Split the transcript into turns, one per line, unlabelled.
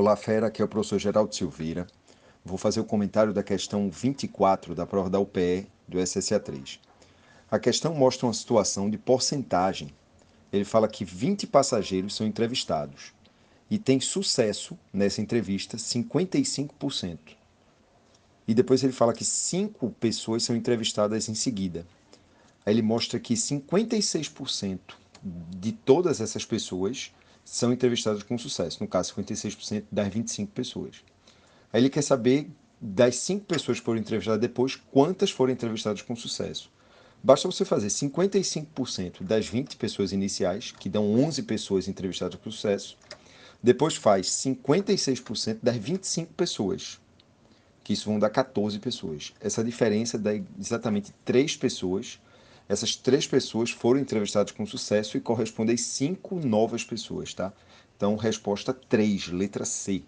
Olá, fera, aqui é o professor Geraldo Silveira. Vou fazer o comentário da questão 24 da prova da UPE do SSA3. A questão mostra uma situação de porcentagem. Ele fala que 20 passageiros são entrevistados e tem sucesso nessa entrevista 55%. E depois ele fala que 5 pessoas são entrevistadas em seguida. Aí ele mostra que 56% de todas essas pessoas são entrevistadas com sucesso, no caso 56% das 25 pessoas. Aí ele quer saber das 5 pessoas que foram entrevistadas depois, quantas foram entrevistadas com sucesso. Basta você fazer 55% das 20 pessoas iniciais, que dão 11 pessoas entrevistadas com sucesso, depois faz 56% das 25 pessoas, que isso vão dar 14 pessoas. Essa diferença dá exatamente 3 pessoas essas três pessoas foram entrevistadas com sucesso e correspondem cinco novas pessoas, tá? Então, resposta 3, letra C.